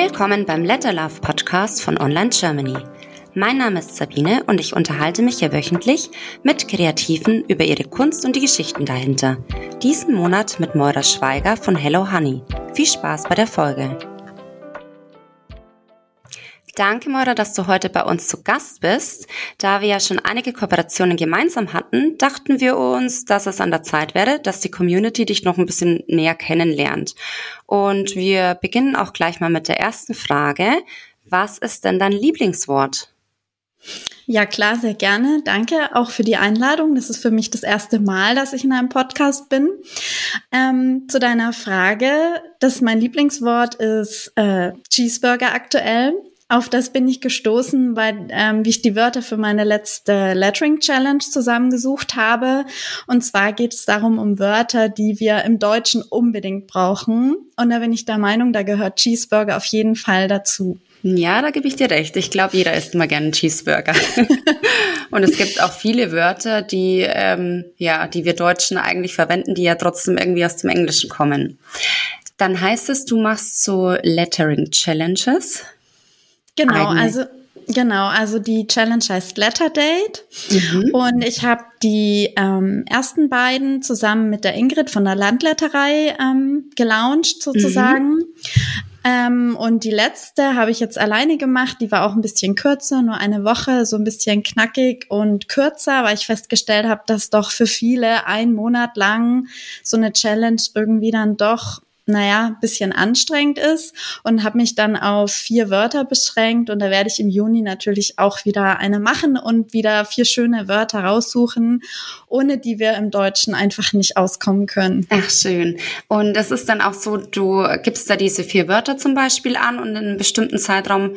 Willkommen beim Letter Love Podcast von Online Germany. Mein Name ist Sabine und ich unterhalte mich hier wöchentlich mit Kreativen über ihre Kunst und die Geschichten dahinter. Diesen Monat mit Moira Schweiger von Hello Honey. Viel Spaß bei der Folge. Danke, Moira, dass du heute bei uns zu Gast bist. Da wir ja schon einige Kooperationen gemeinsam hatten, dachten wir uns, dass es an der Zeit wäre, dass die Community dich noch ein bisschen näher kennenlernt. Und wir beginnen auch gleich mal mit der ersten Frage. Was ist denn dein Lieblingswort? Ja, klar, sehr gerne. Danke auch für die Einladung. Das ist für mich das erste Mal, dass ich in einem Podcast bin. Ähm, zu deiner Frage, dass mein Lieblingswort ist äh, Cheeseburger aktuell. Auf das bin ich gestoßen, weil ähm, wie ich die Wörter für meine letzte Lettering Challenge zusammengesucht habe. Und zwar geht es darum um Wörter, die wir im Deutschen unbedingt brauchen. Und da bin ich der Meinung, da gehört Cheeseburger auf jeden Fall dazu. Ja, da gebe ich dir recht. Ich glaube, jeder isst immer gerne einen Cheeseburger. und es gibt auch viele Wörter, die ähm, ja, die wir Deutschen eigentlich verwenden, die ja trotzdem irgendwie aus dem Englischen kommen. Dann heißt es, du machst so Lettering Challenges. Genau, eigene. also Genau, also die Challenge heißt Letter Date mhm. und ich habe die ähm, ersten beiden zusammen mit der Ingrid von der Landletterei ähm, gelauncht sozusagen. Mhm. Ähm, und die letzte habe ich jetzt alleine gemacht. Die war auch ein bisschen kürzer, nur eine Woche, so ein bisschen knackig und kürzer, weil ich festgestellt habe, dass doch für viele ein Monat lang so eine Challenge irgendwie dann doch naja, bisschen anstrengend ist und habe mich dann auf vier Wörter beschränkt und da werde ich im Juni natürlich auch wieder eine machen und wieder vier schöne Wörter raussuchen, ohne die wir im Deutschen einfach nicht auskommen können. Ach, schön. Und das ist dann auch so, du gibst da diese vier Wörter zum Beispiel an und in einem bestimmten Zeitraum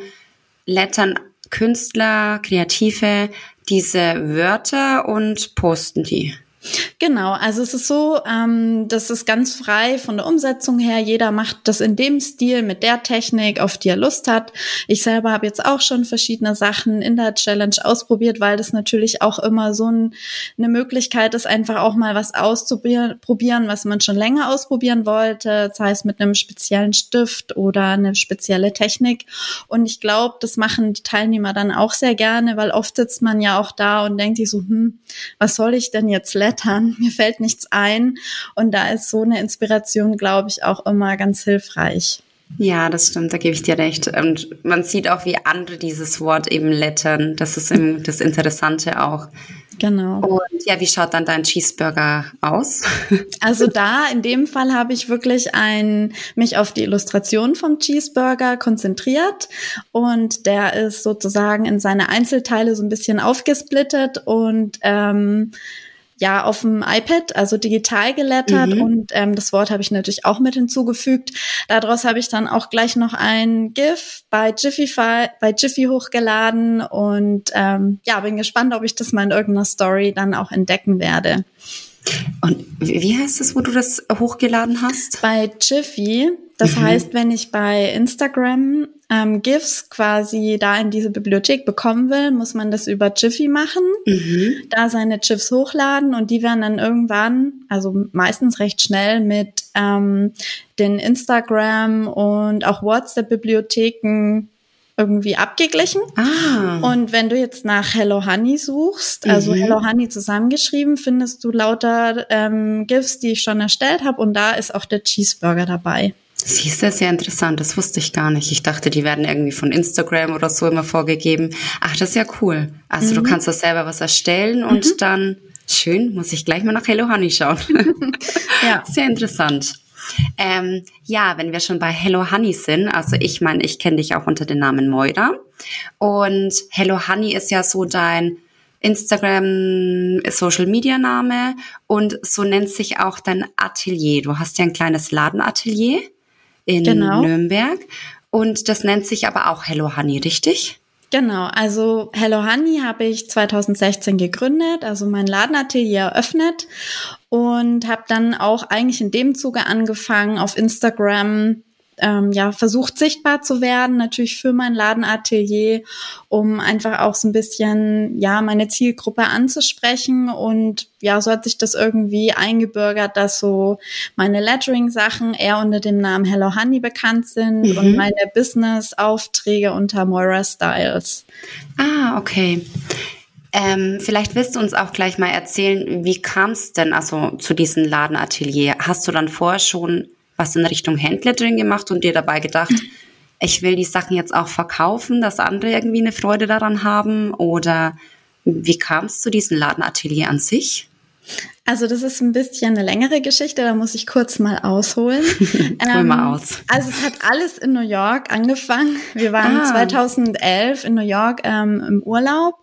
lettern Künstler, Kreative diese Wörter und posten die. Genau, also es ist so, ähm, das ist ganz frei von der Umsetzung her. Jeder macht das in dem Stil, mit der Technik, auf die er Lust hat. Ich selber habe jetzt auch schon verschiedene Sachen in der Challenge ausprobiert, weil das natürlich auch immer so ein, eine Möglichkeit ist, einfach auch mal was auszuprobieren, was man schon länger ausprobieren wollte, sei es mit einem speziellen Stift oder eine spezielle Technik. Und ich glaube, das machen die Teilnehmer dann auch sehr gerne, weil oft sitzt man ja auch da und denkt sich so, hm, was soll ich denn jetzt lernen? Blättern, mir fällt nichts ein. Und da ist so eine Inspiration, glaube ich, auch immer ganz hilfreich. Ja, das stimmt, da gebe ich dir recht. Und man sieht auch, wie andere dieses Wort eben lettern. Das ist eben das Interessante auch. Genau. Und ja, wie schaut dann dein Cheeseburger aus? Also da, in dem Fall habe ich wirklich ein, mich auf die Illustration vom Cheeseburger konzentriert und der ist sozusagen in seine Einzelteile so ein bisschen aufgesplittet und ähm, ja auf dem iPad, also digital gelettert mhm. und ähm, das Wort habe ich natürlich auch mit hinzugefügt. Daraus habe ich dann auch gleich noch ein GIF bei Jiffy bei Jiffy hochgeladen und ähm, ja, bin gespannt, ob ich das mal in irgendeiner Story dann auch entdecken werde. Und wie heißt es, wo du das hochgeladen hast? Bei Jiffy. Das mhm. heißt, wenn ich bei Instagram ähm, GIFs quasi da in diese Bibliothek bekommen will, muss man das über Jiffy machen, mhm. da seine GIFs hochladen und die werden dann irgendwann, also meistens recht schnell mit ähm, den Instagram und auch WhatsApp-Bibliotheken irgendwie abgeglichen. Ah. Und wenn du jetzt nach Hello Honey suchst, also mhm. Hello Honey zusammengeschrieben, findest du lauter ähm, GIFs, die ich schon erstellt habe und da ist auch der Cheeseburger dabei. Siehst du, sehr interessant. Das wusste ich gar nicht. Ich dachte, die werden irgendwie von Instagram oder so immer vorgegeben. Ach, das ist ja cool. Also mhm. du kannst das selber was erstellen und mhm. dann schön, muss ich gleich mal nach Hello Honey schauen. ja. Sehr interessant. Ähm, ja, wenn wir schon bei Hello Honey sind, also ich meine, ich kenne dich auch unter dem Namen Moira. Und Hello Honey ist ja so dein Instagram Social Media Name und so nennt sich auch dein Atelier. Du hast ja ein kleines Ladenatelier in genau. Nürnberg und das nennt sich aber auch Hello Honey, richtig? Genau, also Hello Honey habe ich 2016 gegründet, also mein Ladenatelier eröffnet und habe dann auch eigentlich in dem Zuge angefangen, auf Instagram ähm, ja versucht sichtbar zu werden, natürlich für mein Ladenatelier, um einfach auch so ein bisschen ja meine Zielgruppe anzusprechen und ja, so hat sich das irgendwie eingebürgert, dass so meine Lettering-Sachen eher unter dem Namen Hello Honey bekannt sind mhm. und meine Business-Aufträge unter Moira Styles. Ah, okay. Ähm, vielleicht willst du uns auch gleich mal erzählen, wie kam es denn also zu diesem Ladenatelier? Hast du dann vorher schon was in Richtung Handlettering gemacht und dir dabei gedacht, ich will die Sachen jetzt auch verkaufen, dass andere irgendwie eine Freude daran haben? Oder wie kam es zu diesem Ladenatelier an sich? Also das ist ein bisschen eine längere Geschichte, da muss ich kurz mal ausholen. Hol ähm, mal aus. Also es hat alles in New York angefangen. Wir waren ah. 2011 in New York ähm, im Urlaub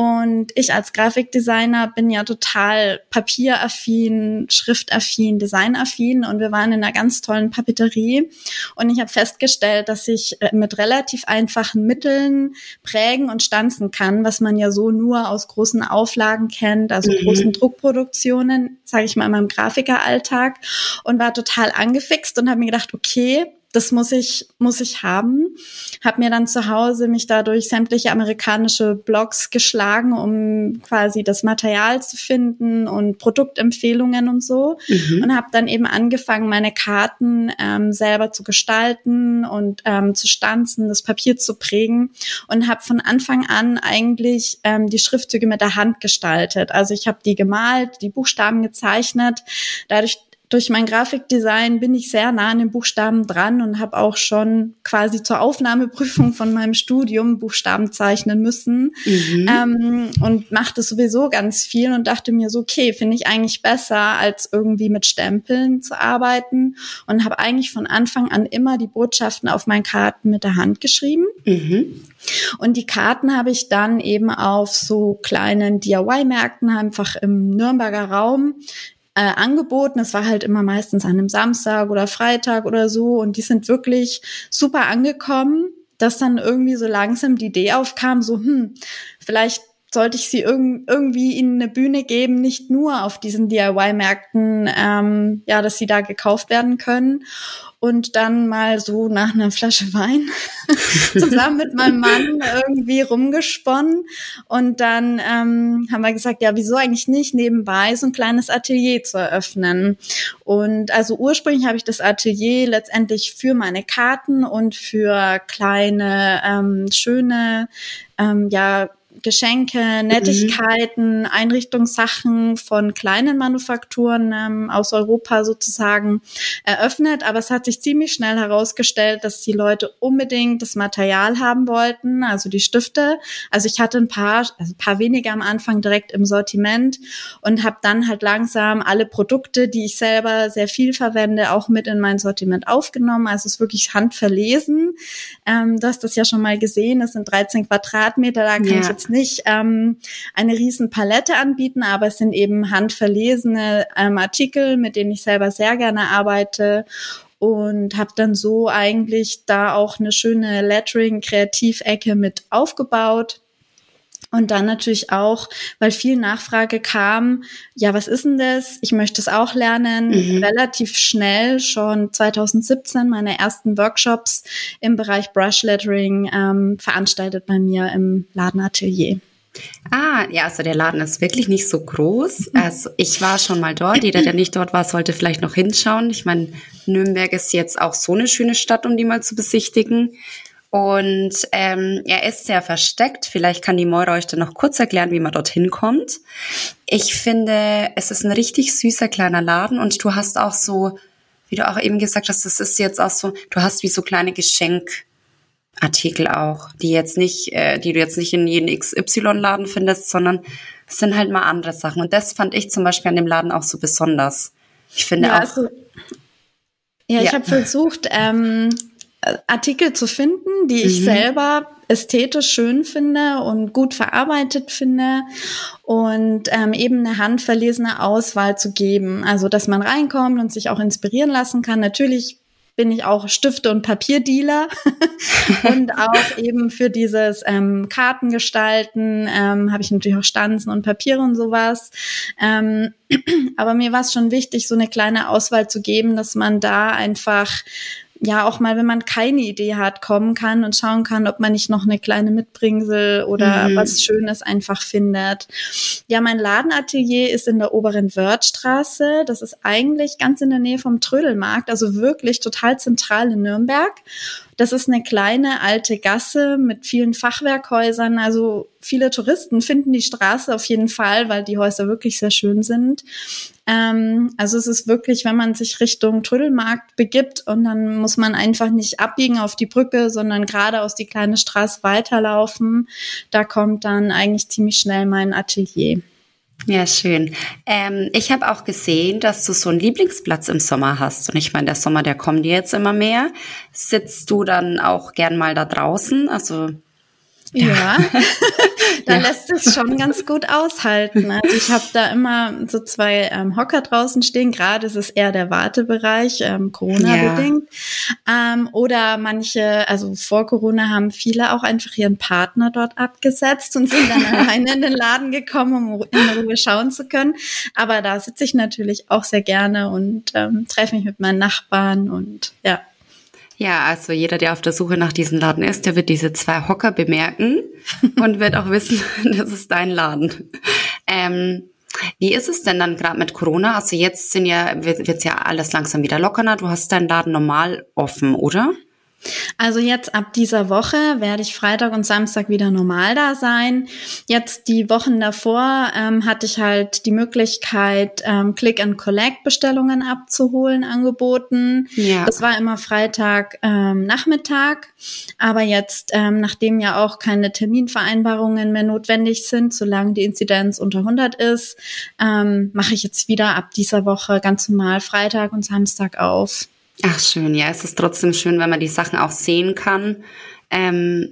und ich als Grafikdesigner bin ja total papieraffin, schriftaffin, designaffin und wir waren in einer ganz tollen Papeterie und ich habe festgestellt, dass ich äh, mit relativ einfachen Mitteln prägen und stanzen kann, was man ja so nur aus großen Auflagen kennt, also mhm. großen Druckproduktionen, sage ich mal in meinem Grafikeralltag und war total angefixt und habe mir gedacht, okay, das muss ich muss ich haben. Habe mir dann zu Hause mich dadurch sämtliche amerikanische Blogs geschlagen, um quasi das Material zu finden und Produktempfehlungen und so mhm. und habe dann eben angefangen, meine Karten ähm, selber zu gestalten und ähm, zu stanzen, das Papier zu prägen und habe von Anfang an eigentlich ähm, die Schriftzüge mit der Hand gestaltet. Also ich habe die gemalt, die Buchstaben gezeichnet. Dadurch durch mein Grafikdesign bin ich sehr nah an den Buchstaben dran und habe auch schon quasi zur Aufnahmeprüfung von meinem Studium Buchstaben zeichnen müssen mhm. ähm, und machte sowieso ganz viel und dachte mir so, okay, finde ich eigentlich besser, als irgendwie mit Stempeln zu arbeiten und habe eigentlich von Anfang an immer die Botschaften auf meinen Karten mit der Hand geschrieben. Mhm. Und die Karten habe ich dann eben auf so kleinen DIY-Märkten einfach im Nürnberger Raum äh, angeboten. Es war halt immer meistens an einem Samstag oder Freitag oder so und die sind wirklich super angekommen, dass dann irgendwie so langsam die Idee aufkam, so, hm, vielleicht sollte ich sie irg irgendwie ihnen eine Bühne geben, nicht nur auf diesen DIY-Märkten, ähm, ja, dass sie da gekauft werden können und dann mal so nach einer Flasche Wein zusammen mit meinem Mann irgendwie rumgesponnen. Und dann ähm, haben wir gesagt, ja, wieso eigentlich nicht nebenbei so ein kleines Atelier zu eröffnen. Und also ursprünglich habe ich das Atelier letztendlich für meine Karten und für kleine, ähm, schöne, ähm, ja, Geschenke, Nettigkeiten, mhm. Einrichtungssachen von kleinen Manufakturen ähm, aus Europa sozusagen eröffnet. Aber es hat sich ziemlich schnell herausgestellt, dass die Leute unbedingt das Material haben wollten, also die Stifte. Also ich hatte ein paar, also ein paar weniger am Anfang direkt im Sortiment und habe dann halt langsam alle Produkte, die ich selber sehr viel verwende, auch mit in mein Sortiment aufgenommen. Also es ist wirklich handverlesen. Ähm, du hast das ja schon mal gesehen, das sind 13 Quadratmeter, da kann ja. ich nicht ähm, eine riesen Palette anbieten, aber es sind eben handverlesene ähm, Artikel, mit denen ich selber sehr gerne arbeite und habe dann so eigentlich da auch eine schöne Lettering-Kreativecke mit aufgebaut. Und dann natürlich auch, weil viel Nachfrage kam, ja, was ist denn das? Ich möchte es auch lernen. Mhm. Relativ schnell, schon 2017, meine ersten Workshops im Bereich Brush Lettering ähm, veranstaltet bei mir im Ladenatelier. Ah, ja, also der Laden ist wirklich nicht so groß. Also ich war schon mal dort. Jeder, der nicht dort war, sollte vielleicht noch hinschauen. Ich meine, Nürnberg ist jetzt auch so eine schöne Stadt, um die mal zu besichtigen. Und ähm, er ist sehr versteckt. Vielleicht kann die Moira euch dann noch kurz erklären, wie man dorthin kommt. Ich finde, es ist ein richtig süßer kleiner Laden und du hast auch so, wie du auch eben gesagt hast, das ist jetzt auch so, du hast wie so kleine Geschenkartikel auch, die jetzt nicht, äh, die du jetzt nicht in jedem XY-Laden findest, sondern es sind halt mal andere Sachen. Und das fand ich zum Beispiel an dem Laden auch so besonders. Ich finde ja, auch. Also, ja, ja, ich habe versucht, ähm, Artikel zu finden, die ich mhm. selber ästhetisch schön finde und gut verarbeitet finde und ähm, eben eine handverlesene Auswahl zu geben. Also, dass man reinkommt und sich auch inspirieren lassen kann. Natürlich bin ich auch Stifte- und Papierdealer und auch eben für dieses ähm, Kartengestalten ähm, habe ich natürlich auch Stanzen und Papiere und sowas. Ähm, aber mir war es schon wichtig, so eine kleine Auswahl zu geben, dass man da einfach ja auch mal, wenn man keine Idee hat, kommen kann und schauen kann, ob man nicht noch eine kleine Mitbringsel oder mhm. was Schönes einfach findet. Ja, mein Ladenatelier ist in der oberen Wörthstraße. Das ist eigentlich ganz in der Nähe vom Trödelmarkt, also wirklich total zentral in Nürnberg. Das ist eine kleine alte Gasse mit vielen Fachwerkhäusern. Also viele Touristen finden die Straße auf jeden Fall, weil die Häuser wirklich sehr schön sind. Ähm, also es ist wirklich, wenn man sich Richtung Trödelmarkt begibt und dann muss man einfach nicht abbiegen auf die Brücke, sondern geradeaus die kleine Straße weiterlaufen. Da kommt dann eigentlich ziemlich schnell mein Atelier. Ja, schön. Ähm, ich habe auch gesehen, dass du so einen Lieblingsplatz im Sommer hast. Und ich meine, der Sommer, der kommt dir jetzt immer mehr. Sitzt du dann auch gern mal da draußen? Also ja, ja. da ja. lässt es schon ganz gut aushalten. Also ich habe da immer so zwei ähm, Hocker draußen stehen. Gerade ist es eher der Wartebereich, ähm, Corona-bedingt. Ja. Ähm, oder manche, also vor Corona haben viele auch einfach ihren Partner dort abgesetzt und sind dann alleine in den Laden gekommen, um in Ruhe schauen zu können. Aber da sitze ich natürlich auch sehr gerne und ähm, treffe mich mit meinen Nachbarn und ja. Ja, also jeder, der auf der Suche nach diesem Laden ist, der wird diese zwei Hocker bemerken und wird auch wissen, das ist dein Laden. Ähm, wie ist es denn dann gerade mit Corona? Also jetzt sind ja, wird es ja alles langsam wieder lockerer. Du hast deinen Laden normal offen, oder? Also jetzt ab dieser Woche werde ich Freitag und Samstag wieder normal da sein. Jetzt die Wochen davor ähm, hatte ich halt die Möglichkeit, ähm, Click-and-Collect-Bestellungen abzuholen, angeboten. Ja. Das war immer Freitag ähm, Nachmittag. Aber jetzt, ähm, nachdem ja auch keine Terminvereinbarungen mehr notwendig sind, solange die Inzidenz unter 100 ist, ähm, mache ich jetzt wieder ab dieser Woche ganz normal Freitag und Samstag auf. Ach schön, ja, es ist trotzdem schön, wenn man die Sachen auch sehen kann. Ähm,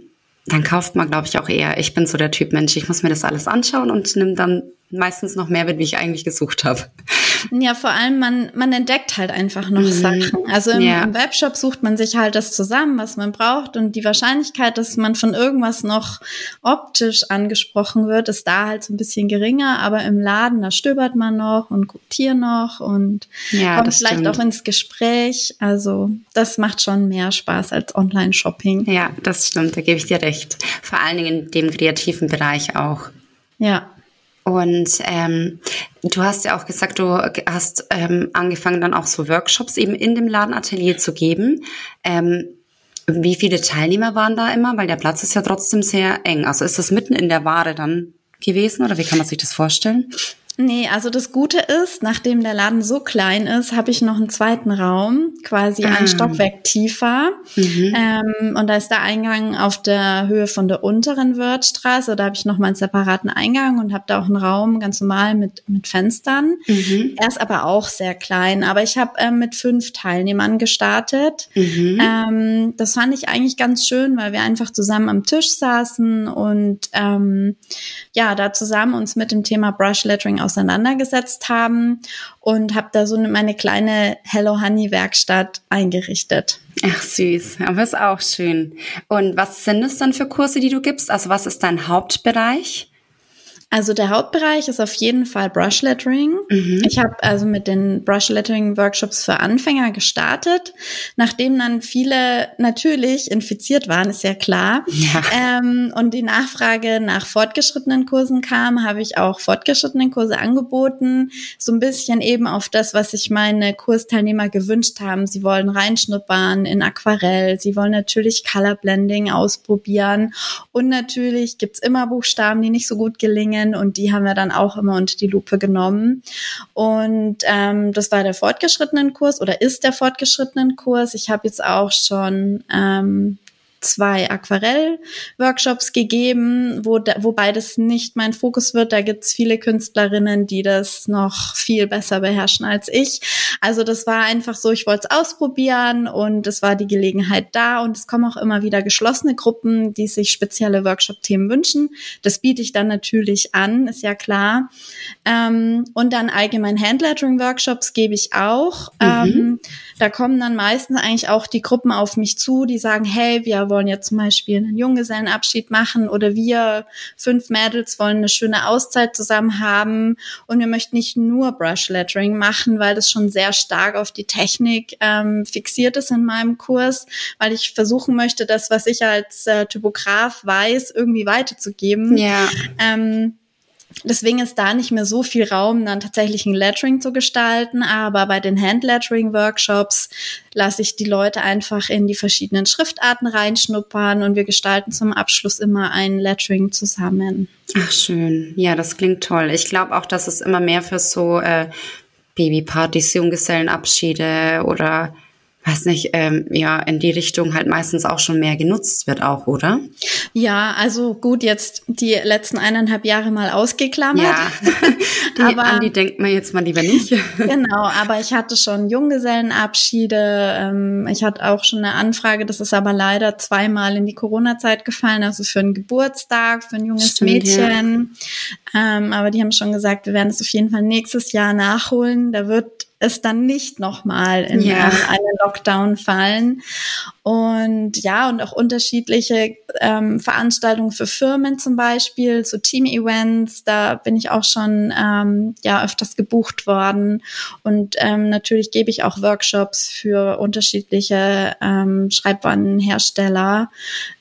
dann kauft man, glaube ich, auch eher. Ich bin so der Typ Mensch, ich muss mir das alles anschauen und nimm dann meistens noch mehr mit, wie ich eigentlich gesucht habe. Ja, vor allem man, man entdeckt halt einfach noch mhm. Sachen. Also im, ja. im, Webshop sucht man sich halt das zusammen, was man braucht und die Wahrscheinlichkeit, dass man von irgendwas noch optisch angesprochen wird, ist da halt so ein bisschen geringer, aber im Laden, da stöbert man noch und guckt hier noch und ja, kommt vielleicht stimmt. auch ins Gespräch. Also das macht schon mehr Spaß als Online-Shopping. Ja, das stimmt, da gebe ich dir recht. Vor allen Dingen in dem kreativen Bereich auch. Ja, und ähm, du hast ja auch gesagt, du hast ähm, angefangen dann auch so Workshops eben in dem Ladenatelier zu geben. Ähm, wie viele Teilnehmer waren da immer? Weil der Platz ist ja trotzdem sehr eng. Also ist das mitten in der Ware dann gewesen oder wie kann man sich das vorstellen? Nee, also das Gute ist, nachdem der Laden so klein ist, habe ich noch einen zweiten Raum, quasi ah. ein Stockwerk tiefer. Mhm. Ähm, und da ist der Eingang auf der Höhe von der unteren Wörthstraße. Da habe ich noch mal einen separaten Eingang und habe da auch einen Raum ganz normal mit, mit Fenstern. Mhm. Er ist aber auch sehr klein. Aber ich habe ähm, mit fünf Teilnehmern gestartet. Mhm. Ähm, das fand ich eigentlich ganz schön, weil wir einfach zusammen am Tisch saßen und ähm, ja, da zusammen uns mit dem Thema Brush Lettering auseinandergesetzt haben und habe da so eine, meine kleine Hello Honey Werkstatt eingerichtet. Ach süß, aber ist auch schön. Und was sind es dann für Kurse, die du gibst? Also was ist dein Hauptbereich? Also der Hauptbereich ist auf jeden Fall Brush Lettering. Mhm. Ich habe also mit den Brush Lettering Workshops für Anfänger gestartet, nachdem dann viele natürlich infiziert waren, ist ja klar. Ja. Ähm, und die Nachfrage nach fortgeschrittenen Kursen kam, habe ich auch fortgeschrittenen Kurse angeboten, so ein bisschen eben auf das, was sich meine Kursteilnehmer gewünscht haben. Sie wollen reinschnuppern in Aquarell, sie wollen natürlich Color Blending ausprobieren und natürlich gibt's immer Buchstaben, die nicht so gut gelingen Dingen und die haben wir dann auch immer unter die Lupe genommen. Und ähm, das war der fortgeschrittenen Kurs oder ist der fortgeschrittenen Kurs. Ich habe jetzt auch schon ähm, zwei Aquarell-Workshops gegeben, wo, wobei das nicht mein Fokus wird. Da gibt's viele Künstlerinnen, die das noch viel besser beherrschen als ich. Also das war einfach so, ich wollte es ausprobieren und es war die Gelegenheit da und es kommen auch immer wieder geschlossene Gruppen, die sich spezielle Workshop-Themen wünschen. Das biete ich dann natürlich an, ist ja klar. Ähm, und dann allgemein Handlettering-Workshops gebe ich auch. Mhm. Ähm, da kommen dann meistens eigentlich auch die Gruppen auf mich zu, die sagen, hey, wir Wollen jetzt zum Beispiel einen Junggesellenabschied machen oder wir fünf Mädels wollen eine schöne Auszeit zusammen haben und wir möchten nicht nur Brush Lettering machen, weil das schon sehr stark auf die Technik ähm, fixiert ist in meinem Kurs, weil ich versuchen möchte, das, was ich als äh, Typograf weiß, irgendwie weiterzugeben. Ja. Ähm, Deswegen ist da nicht mehr so viel Raum, dann tatsächlich ein Lettering zu gestalten. Aber bei den Hand-Lettering-Workshops lasse ich die Leute einfach in die verschiedenen Schriftarten reinschnuppern und wir gestalten zum Abschluss immer ein Lettering zusammen. Ach, schön. Ja, das klingt toll. Ich glaube auch, dass es immer mehr für so äh, Babypartys, Junggesellenabschiede oder weiß nicht, ähm, ja, in die Richtung halt meistens auch schon mehr genutzt wird auch, oder? Ja, also gut, jetzt die letzten eineinhalb Jahre mal ausgeklammert. Ja, die, aber, an die denkt man jetzt mal lieber nicht. genau, aber ich hatte schon Junggesellenabschiede. Ähm, ich hatte auch schon eine Anfrage, das ist aber leider zweimal in die Corona-Zeit gefallen, also für einen Geburtstag, für ein junges Stimmt, Mädchen. Ja. Ähm, aber die haben schon gesagt, wir werden es auf jeden Fall nächstes Jahr nachholen. Da wird es dann nicht nochmal in ja. einen Lockdown fallen. Und ja, und auch unterschiedliche ähm, Veranstaltungen für Firmen zum Beispiel, so Team-Events, da bin ich auch schon ähm, ja öfters gebucht worden. Und ähm, natürlich gebe ich auch Workshops für unterschiedliche ähm, Schreibwarenhersteller.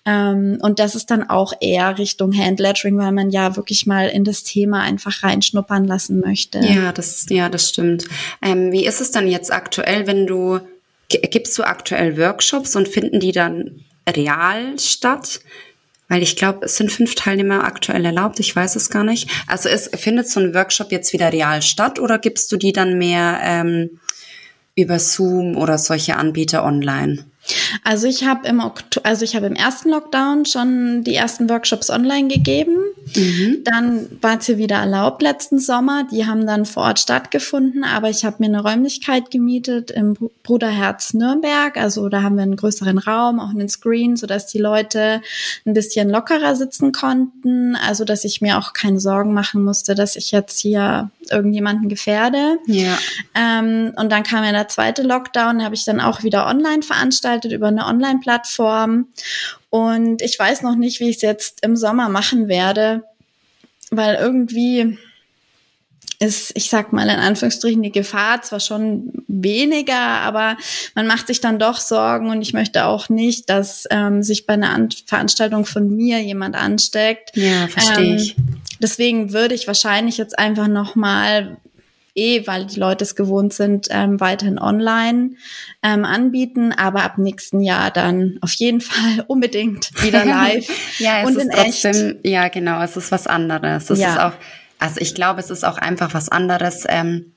Ähm, und das ist dann auch eher Richtung Handlettering, weil man ja wirklich mal in das Thema einfach reinschnuppern lassen möchte. Ja, das, ja, das stimmt. Ähm, wie ist es dann jetzt aktuell, wenn du Gibst du aktuell Workshops und finden die dann real statt? Weil ich glaube, es sind fünf Teilnehmer aktuell erlaubt, ich weiß es gar nicht. Also es findet so ein Workshop jetzt wieder real statt oder gibst du die dann mehr ähm, über Zoom oder solche Anbieter online? Also ich habe im Oktober, also ich habe im ersten Lockdown schon die ersten Workshops online gegeben. Mhm. Dann war es hier wieder erlaubt letzten Sommer. Die haben dann vor Ort stattgefunden, aber ich habe mir eine Räumlichkeit gemietet im Bruderherz Nürnberg. Also da haben wir einen größeren Raum, auch einen Screen, sodass die Leute ein bisschen lockerer sitzen konnten. Also dass ich mir auch keine Sorgen machen musste, dass ich jetzt hier irgendjemanden gefährde. Ja. Ähm, und dann kam ja der zweite Lockdown, habe ich dann auch wieder online veranstaltet über eine Online-Plattform. Und ich weiß noch nicht, wie ich es jetzt im Sommer machen werde, weil irgendwie ist, ich sag mal in Anführungsstrichen, die Gefahr zwar schon weniger, aber man macht sich dann doch Sorgen und ich möchte auch nicht, dass ähm, sich bei einer An Veranstaltung von mir jemand ansteckt. Ja, verstehe ähm, ich. Deswegen würde ich wahrscheinlich jetzt einfach noch mal eh, weil die Leute es gewohnt sind, ähm, weiterhin online ähm, anbieten, aber ab nächsten Jahr dann auf jeden Fall unbedingt wieder live. ja, es und ist trotzdem, echt. ja genau, es ist was anderes. Es ja. ist auch, also ich glaube, es ist auch einfach was anderes, ähm,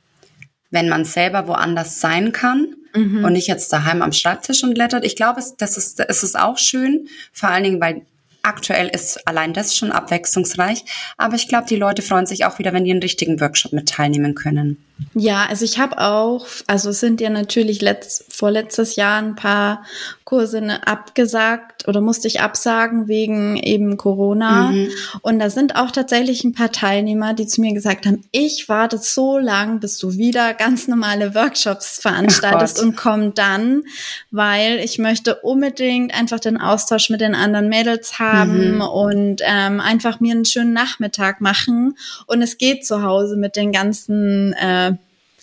wenn man selber woanders sein kann. Mhm. Und nicht jetzt daheim am Schreibtisch und lettert. Ich glaube, das ist, es ist auch schön, vor allen Dingen, weil Aktuell ist allein das schon abwechslungsreich, aber ich glaube, die Leute freuen sich auch wieder, wenn die einen richtigen Workshop mit teilnehmen können. Ja, also ich habe auch, also es sind ja natürlich letzt, vorletztes Jahr ein paar Kurse ne, abgesagt oder musste ich absagen wegen eben Corona. Mhm. Und da sind auch tatsächlich ein paar Teilnehmer, die zu mir gesagt haben, ich warte so lang, bis du wieder ganz normale Workshops veranstaltest und komm dann, weil ich möchte unbedingt einfach den Austausch mit den anderen Mädels haben mhm. und ähm, einfach mir einen schönen Nachmittag machen. Und es geht zu Hause mit den ganzen äh,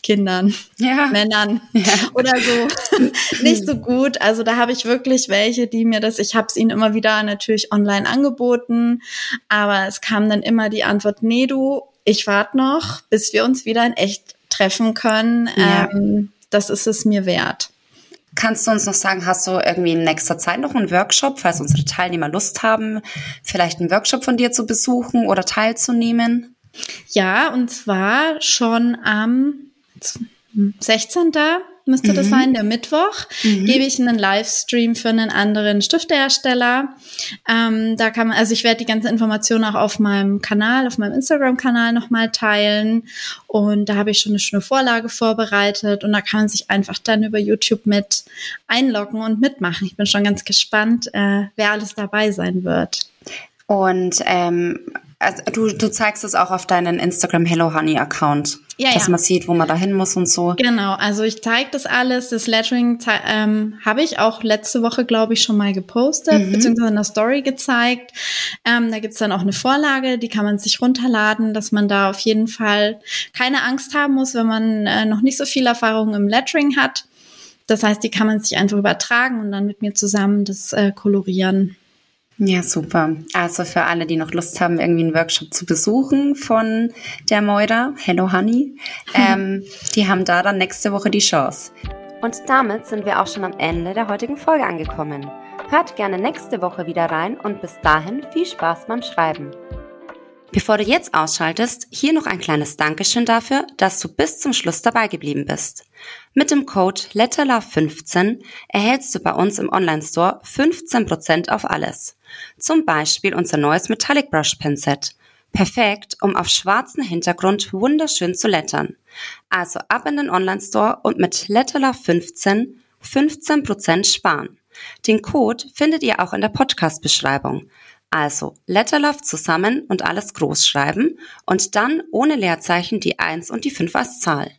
Kindern, ja. Männern ja. oder so nicht so gut. Also da habe ich wirklich welche, die mir das, ich habe es ihnen immer wieder natürlich online angeboten, aber es kam dann immer die Antwort, nee du, ich warte noch, bis wir uns wieder in echt treffen können. Ja. Ähm, das ist es mir wert. Kannst du uns noch sagen, hast du irgendwie in nächster Zeit noch einen Workshop, falls unsere Teilnehmer Lust haben, vielleicht einen Workshop von dir zu besuchen oder teilzunehmen? Ja, und zwar schon am 16. müsste mhm. das sein, der Mittwoch, mhm. gebe ich einen Livestream für einen anderen Stiftehersteller. Ähm, da kann man, also ich werde die ganze Information auch auf meinem Kanal, auf meinem Instagram-Kanal nochmal teilen. Und da habe ich schon eine schöne Vorlage vorbereitet und da kann man sich einfach dann über YouTube mit einloggen und mitmachen. Ich bin schon ganz gespannt, äh, wer alles dabei sein wird. Und ähm, Also du, du zeigst es auch auf deinen Instagram Hello Honey Account, ja, dass ja. man sieht, wo man da hin muss und so. Genau, also ich zeige das alles. Das Lettering ähm, habe ich auch letzte Woche, glaube ich, schon mal gepostet, mhm. beziehungsweise in der Story gezeigt. Ähm, da gibt's dann auch eine Vorlage, die kann man sich runterladen, dass man da auf jeden Fall keine Angst haben muss, wenn man äh, noch nicht so viel Erfahrung im Lettering hat. Das heißt, die kann man sich einfach übertragen und dann mit mir zusammen das äh, kolorieren. Ja, super. Also für alle, die noch Lust haben, irgendwie einen Workshop zu besuchen von der Moira, Hello Honey, ähm, die haben da dann nächste Woche die Chance. Und damit sind wir auch schon am Ende der heutigen Folge angekommen. Hört gerne nächste Woche wieder rein und bis dahin viel Spaß beim Schreiben. Bevor du jetzt ausschaltest, hier noch ein kleines Dankeschön dafür, dass du bis zum Schluss dabei geblieben bist. Mit dem Code LETTERLOVE15 erhältst du bei uns im Online-Store 15% auf alles. Zum Beispiel unser neues Metallic Brush Pen Set. Perfekt, um auf schwarzen Hintergrund wunderschön zu lettern. Also ab in den Online-Store und mit LETTERLOVE15 15% sparen. Den Code findet ihr auch in der Podcast-Beschreibung. Also Letterlove zusammen und alles groß schreiben und dann ohne Leerzeichen die 1 und die 5 als Zahl.